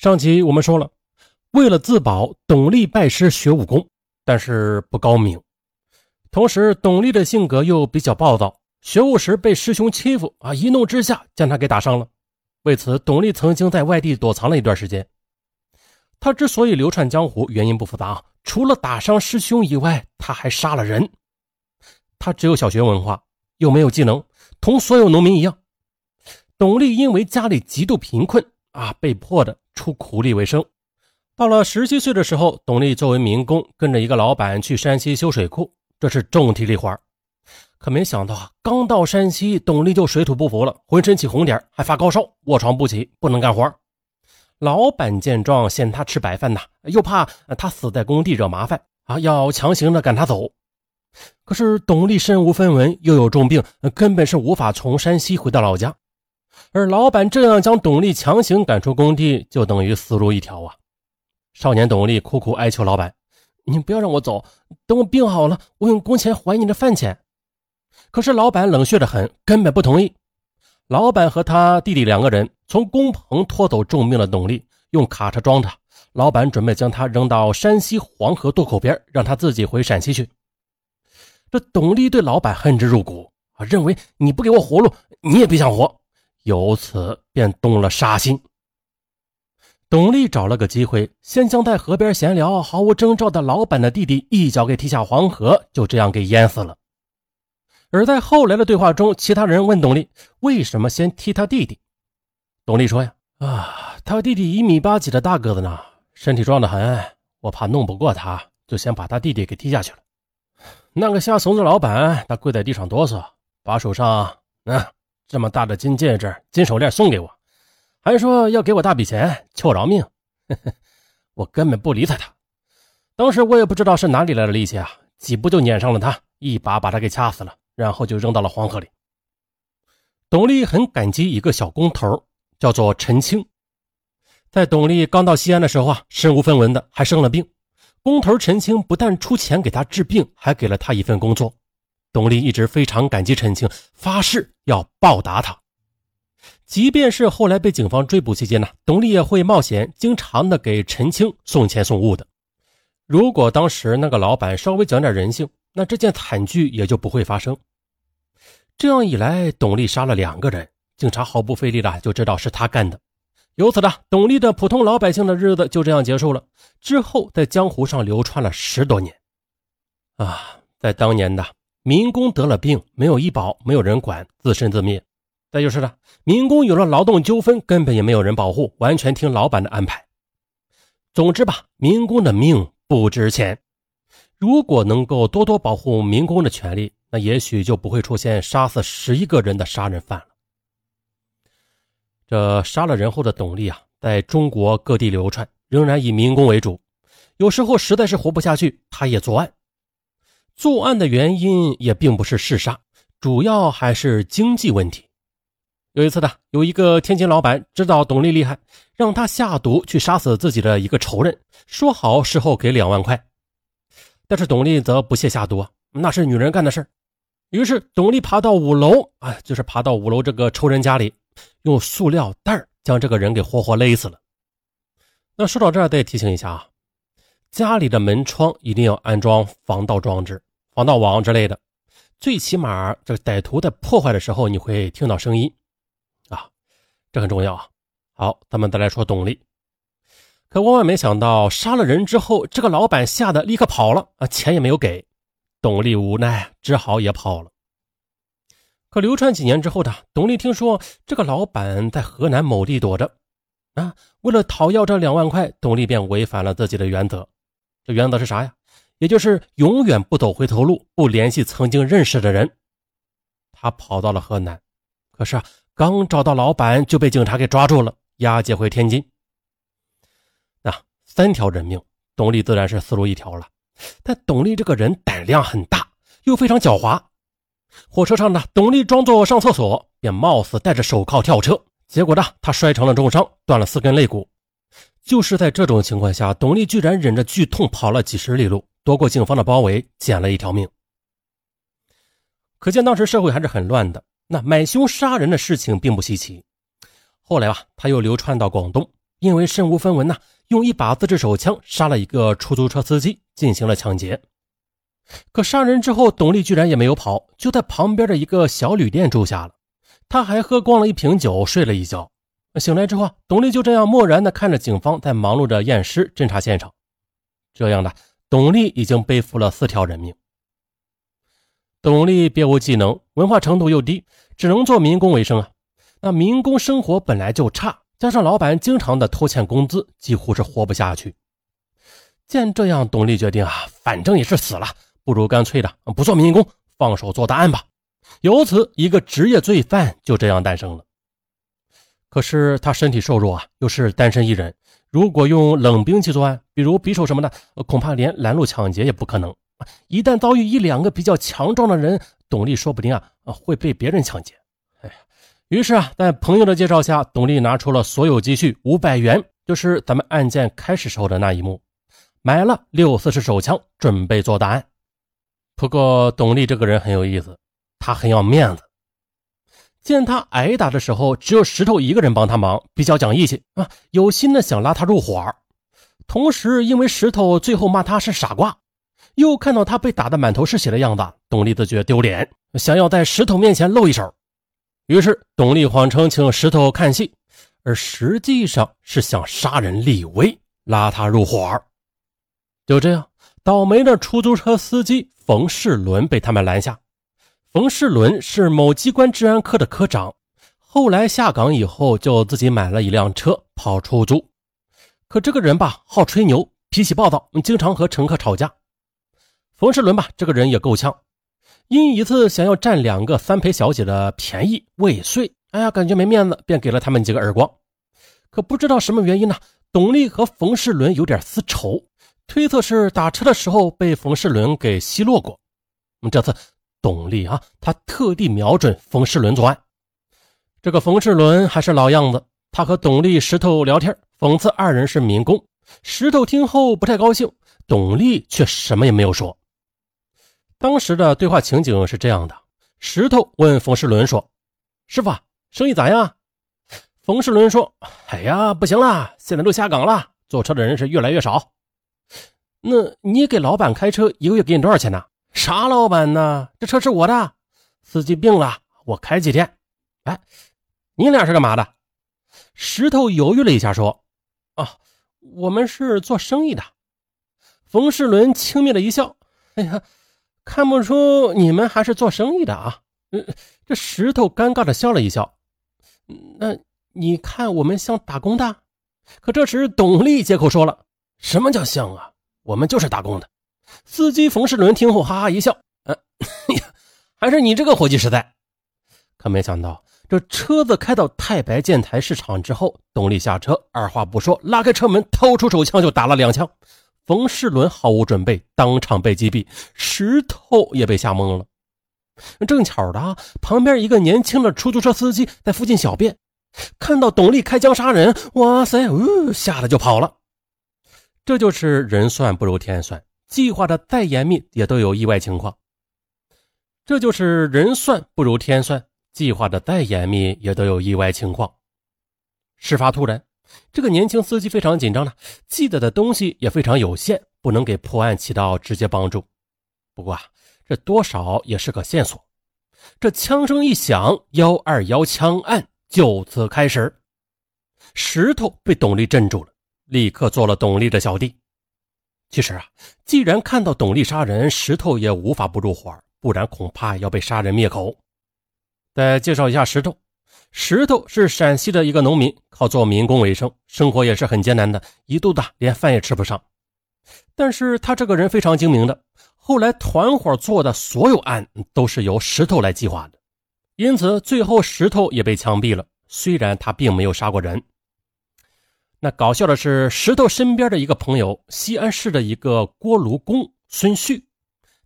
上集我们说了，为了自保，董丽拜师学武功，但是不高明。同时，董丽的性格又比较暴躁，学武时被师兄欺负啊，一怒之下将他给打伤了。为此，董丽曾经在外地躲藏了一段时间。他之所以流窜江湖，原因不复杂，除了打伤师兄以外，他还杀了人。他只有小学文化，又没有技能，同所有农民一样。董丽因为家里极度贫困啊，被迫的。出苦力为生，到了十七岁的时候，董丽作为民工，跟着一个老板去山西修水库，这是重体力活可没想到啊，刚到山西，董丽就水土不服了，浑身起红点，还发高烧，卧床不起，不能干活。老板见状，嫌他吃白饭呐，又怕他死在工地惹麻烦啊，要强行的赶他走。可是董丽身无分文，又有重病，根本是无法从山西回到老家。而老板这样将董丽强行赶出工地，就等于死路一条啊！少年董丽苦苦哀求老板：“你不要让我走，等我病好了，我用工钱还你的饭钱。”可是老板冷血的很，根本不同意。老板和他弟弟两个人从工棚拖走重病的董丽，用卡车装着。老板准备将他扔到山西黄河渡口边，让他自己回陕西去。这董丽对老板恨之入骨啊，认为你不给我活路，你也别想活。由此便动了杀心。董丽找了个机会，先将在河边闲聊、毫无征兆的老板的弟弟一脚给踢下黄河，就这样给淹死了。而在后来的对话中，其他人问董丽为什么先踢他弟弟，董丽说：“呀，啊，他弟弟一米八几的大个子呢，身体壮得很，我怕弄不过他，就先把他弟弟给踢下去了。那个瞎怂的老板，他跪在地上哆嗦，把手上，嗯。”这么大的金戒指、金手链送给我，还说要给我大笔钱，求我饶命。我根本不理睬他。当时我也不知道是哪里来的力气啊，几步就撵上了他，一把把他给掐死了，然后就扔到了黄河里。董丽很感激一个小工头，叫做陈青。在董丽刚到西安的时候啊，身无分文的，还生了病。工头陈青不但出钱给他治病，还给了他一份工作。董丽一直非常感激陈青，发誓要报答他。即便是后来被警方追捕期间呢，董丽也会冒险，经常的给陈青送钱送物的。如果当时那个老板稍微讲点人性，那这件惨剧也就不会发生。这样一来，董丽杀了两个人，警察毫不费力的就知道是他干的。由此呢，董丽的普通老百姓的日子就这样结束了。之后在江湖上流传了十多年。啊，在当年的。民工得了病，没有医保，没有人管，自生自灭。再就是呢，民工有了劳动纠纷，根本也没有人保护，完全听老板的安排。总之吧，民工的命不值钱。如果能够多多保护民工的权利，那也许就不会出现杀死十一个人的杀人犯了。这杀了人后的董丽啊，在中国各地流窜，仍然以民工为主。有时候实在是活不下去，他也作案。作案的原因也并不是嗜杀，主要还是经济问题。有一次呢，有一个天津老板知道董丽厉害，让他下毒去杀死自己的一个仇人，说好事后给两万块。但是董丽则不屑下毒，那是女人干的事于是董丽爬到五楼，啊，就是爬到五楼这个仇人家里，用塑料袋将这个人给活活勒死了。那说到这儿，得提醒一下啊，家里的门窗一定要安装防盗装置。防盗网之类的，最起码这个歹徒在破坏的时候，你会听到声音啊，这很重要啊。好，咱们再来说董丽，可万万没想到，杀了人之后，这个老板吓得立刻跑了啊，钱也没有给，董丽无奈只好也跑了。可流传几年之后的董丽听说这个老板在河南某地躲着啊，为了讨要这两万块，董丽便违反了自己的原则。这原则是啥呀？也就是永远不走回头路，不联系曾经认识的人。他跑到了河南，可是啊，刚找到老板就被警察给抓住了，押解回天津。那三条人命，董丽自然是死路一条了。但董丽这个人胆量很大，又非常狡猾。火车上呢，董丽装作上厕所，便冒死戴着手铐跳车，结果呢，他摔成了重伤，断了四根肋骨。就是在这种情况下，董丽居然忍着剧痛跑了几十里路。躲过警方的包围，捡了一条命。可见当时社会还是很乱的。那买凶杀人的事情并不稀奇。后来吧，他又流窜到广东，因为身无分文呐，用一把自制手枪杀了一个出租车司机，进行了抢劫。可杀人之后，董丽居然也没有跑，就在旁边的一个小旅店住下了。他还喝光了一瓶酒，睡了一觉。醒来之后，董丽就这样漠然地看着警方在忙碌着验尸、侦查现场。这样的，董丽已经背负了四条人命。董丽别无技能，文化程度又低，只能做民工为生啊。那民工生活本来就差，加上老板经常的拖欠工资，几乎是活不下去。见这样，董丽决定啊，反正也是死了。不如干脆的不做民工，放手做大案吧。由此，一个职业罪犯就这样诞生了。可是他身体瘦弱啊，又是单身一人，如果用冷兵器作案，比如匕首什么的，恐怕连拦路抢劫也不可能。一旦遭遇一两个比较强壮的人，董丽说不定啊会被别人抢劫。哎，于是啊，在朋友的介绍下，董丽拿出了所有积蓄五百元，就是咱们案件开始时候的那一幕，买了六四式手枪，准备做大案。不过，董丽这个人很有意思，他很要面子。见他挨打的时候，只有石头一个人帮他忙，比较讲义气啊，有心的想拉他入伙。同时，因为石头最后骂他是傻瓜，又看到他被打得满头是血的样子，董丽自觉得丢脸，想要在石头面前露一手。于是，董丽谎称请石头看戏，而实际上是想杀人立威，拉他入伙。就这样，倒霉的出租车司机。冯世伦被他们拦下。冯世伦是某机关治安科的科长，后来下岗以后就自己买了一辆车跑出租。可这个人吧，好吹牛，脾气暴躁，经常和乘客吵架。冯世伦吧，这个人也够呛，因一次想要占两个三陪小姐的便宜未遂，哎呀，感觉没面子，便给了他们几个耳光。可不知道什么原因呢，董丽和冯世伦有点私仇。推测是打车的时候被冯世伦给奚落过。那么这次董丽啊，他特地瞄准冯世伦作案。这个冯世伦还是老样子，他和董丽、石头聊天，讽刺二人是民工。石头听后不太高兴，董丽却什么也没有说。当时的对话情景是这样的：石头问冯世伦说：“师傅，生意咋样？”冯世伦说：“哎呀，不行了，现在都下岗了，坐车的人是越来越少。”那你给老板开车一个月给你多少钱呢？啥老板呢？这车是我的，司机病了，我开几天。哎，你俩是干嘛的？石头犹豫了一下，说：“啊，我们是做生意的。”冯世伦轻蔑的一笑：“哎呀，看不出你们还是做生意的啊。”嗯，这石头尴尬的笑了一笑：“那你看我们像打工的？”可这时董丽接口说了：“什么叫像啊？”我们就是打工的，司机冯世伦听后哈哈一笑，嗯，还是你这个伙计实在。可没想到，这车子开到太白建材市场之后，董丽下车，二话不说，拉开车门，掏出手枪就打了两枪。冯世伦毫无准备，当场被击毙，石头也被吓懵了。正巧的，旁边一个年轻的出租车司机在附近小便，看到董丽开枪杀人，哇塞，呜，吓得就跑了。这就是人算不如天算，计划的再严密也都有意外情况。这就是人算不如天算，计划的再严密也都有意外情况。事发突然，这个年轻司机非常紧张呢，记得的东西也非常有限，不能给破案起到直接帮助。不过啊，这多少也是个线索。这枪声一响，幺二幺枪案就此开始。石头被董丽镇住了。立刻做了董丽的小弟。其实啊，既然看到董丽杀人，石头也无法不入伙，不然恐怕要被杀人灭口。再介绍一下石头，石头是陕西的一个农民，靠做民工为生，生活也是很艰难的，一度的连饭也吃不上。但是他这个人非常精明的，后来团伙做的所有案都是由石头来计划的，因此最后石头也被枪毙了。虽然他并没有杀过人。那搞笑的是，石头身边的一个朋友，西安市的一个锅炉工孙旭，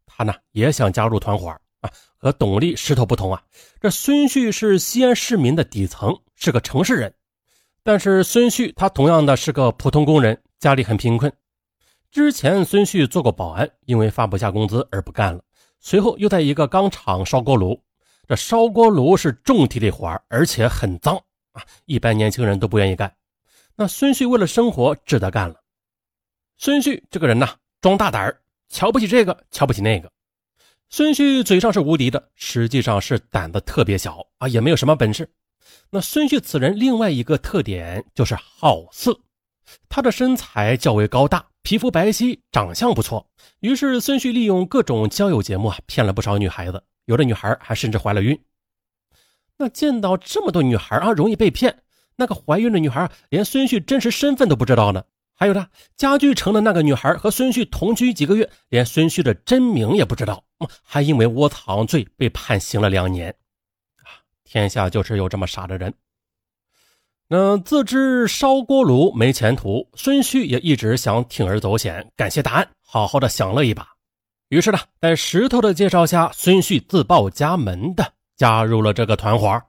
他呢也想加入团伙啊。和董力、石头不同啊，这孙旭是西安市民的底层，是个城市人。但是孙旭他同样的是个普通工人，家里很贫困。之前孙旭做过保安，因为发不下工资而不干了。随后又在一个钢厂烧锅炉，这烧锅炉是重体力活而且很脏啊，一般年轻人都不愿意干。那孙旭为了生活只得干了。孙旭这个人呐，装大胆儿，瞧不起这个，瞧不起那个。孙旭嘴上是无敌的，实际上是胆子特别小啊，也没有什么本事。那孙旭此人另外一个特点就是好色，他的身材较为高大，皮肤白皙，长相不错。于是孙旭利用各种交友节目啊，骗了不少女孩子，有的女孩还甚至怀了孕。那见到这么多女孩啊，容易被骗。那个怀孕的女孩连孙旭真实身份都不知道呢。还有呢家具城的那个女孩和孙旭同居几个月，连孙旭的真名也不知道，还因为窝藏罪被判刑了两年。天下就是有这么傻的人。那自知烧锅炉没前途，孙旭也一直想铤而走险，感谢答案，好好的享乐一把。于是呢，在石头的介绍下，孙旭自报家门的加入了这个团伙。